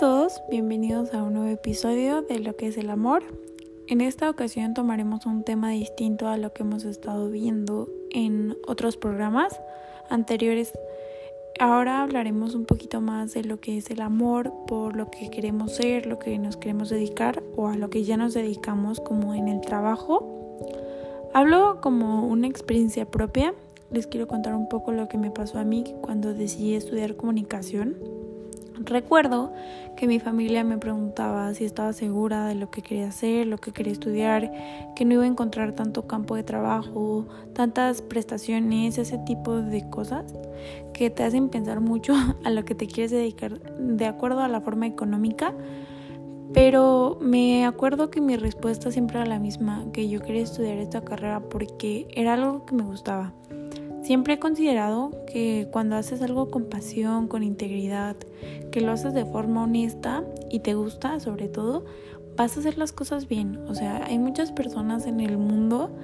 todos, bienvenidos a un nuevo episodio de lo que es el amor. En esta ocasión tomaremos un tema distinto a lo que hemos estado viendo en otros programas anteriores. Ahora hablaremos un poquito más de lo que es el amor, por lo que queremos ser, lo que nos queremos dedicar o a lo que ya nos dedicamos como en el trabajo. Hablo como una experiencia propia. Les quiero contar un poco lo que me pasó a mí cuando decidí estudiar comunicación. Recuerdo que mi familia me preguntaba si estaba segura de lo que quería hacer, lo que quería estudiar, que no iba a encontrar tanto campo de trabajo, tantas prestaciones, ese tipo de cosas que te hacen pensar mucho a lo que te quieres dedicar de acuerdo a la forma económica. Pero me acuerdo que mi respuesta siempre era la misma, que yo quería estudiar esta carrera porque era algo que me gustaba. Siempre he considerado que cuando haces algo con pasión, con integridad, que lo haces de forma honesta y te gusta sobre todo, vas a hacer las cosas bien. O sea, hay muchas personas en el mundo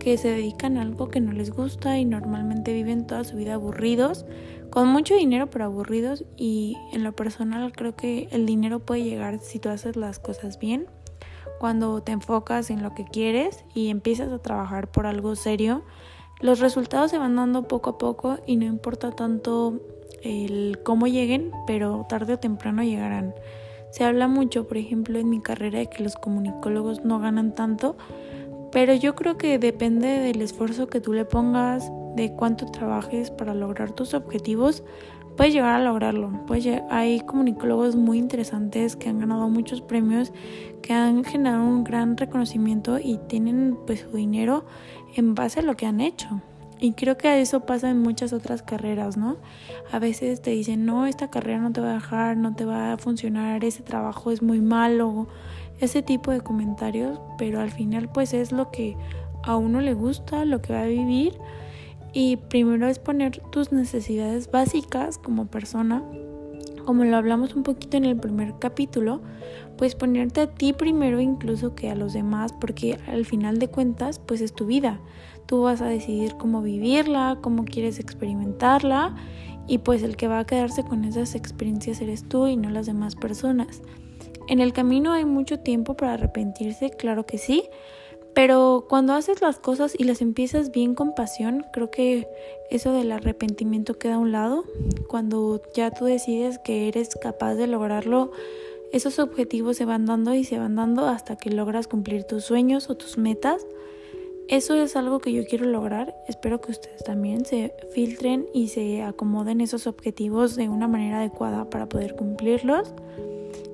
que se dedican a algo que no les gusta y normalmente viven toda su vida aburridos, con mucho dinero pero aburridos y en lo personal creo que el dinero puede llegar si tú haces las cosas bien. Cuando te enfocas en lo que quieres y empiezas a trabajar por algo serio, los resultados se van dando poco a poco y no importa tanto el cómo lleguen, pero tarde o temprano llegarán. Se habla mucho, por ejemplo, en mi carrera de que los comunicólogos no ganan tanto, pero yo creo que depende del esfuerzo que tú le pongas, de cuánto trabajes para lograr tus objetivos, puedes llegar a lograrlo. Pues hay comunicólogos muy interesantes que han ganado muchos premios, que han generado un gran reconocimiento y tienen pues su dinero en base a lo que han hecho. Y creo que eso pasa en muchas otras carreras, ¿no? A veces te dicen, no, esta carrera no te va a dejar, no te va a funcionar, ese trabajo es muy malo, ese tipo de comentarios, pero al final pues es lo que a uno le gusta, lo que va a vivir y primero es poner tus necesidades básicas como persona, como lo hablamos un poquito en el primer capítulo, pues ponerte a ti primero incluso que a los demás, porque al final de cuentas pues es tu vida. Tú vas a decidir cómo vivirla, cómo quieres experimentarla y pues el que va a quedarse con esas experiencias eres tú y no las demás personas. En el camino hay mucho tiempo para arrepentirse, claro que sí, pero cuando haces las cosas y las empiezas bien con pasión, creo que eso del arrepentimiento queda a un lado. Cuando ya tú decides que eres capaz de lograrlo, esos objetivos se van dando y se van dando hasta que logras cumplir tus sueños o tus metas. Eso es algo que yo quiero lograr. Espero que ustedes también se filtren y se acomoden esos objetivos de una manera adecuada para poder cumplirlos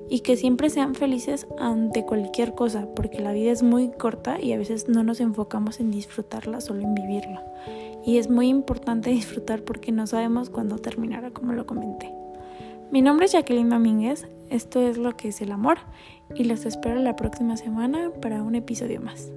y que siempre sean felices ante cualquier cosa, porque la vida es muy corta y a veces no nos enfocamos en disfrutarla, solo en vivirla. Y es muy importante disfrutar porque no sabemos cuándo terminará, como lo comenté. Mi nombre es Jacqueline Domínguez, esto es lo que es el amor y los espero la próxima semana para un episodio más.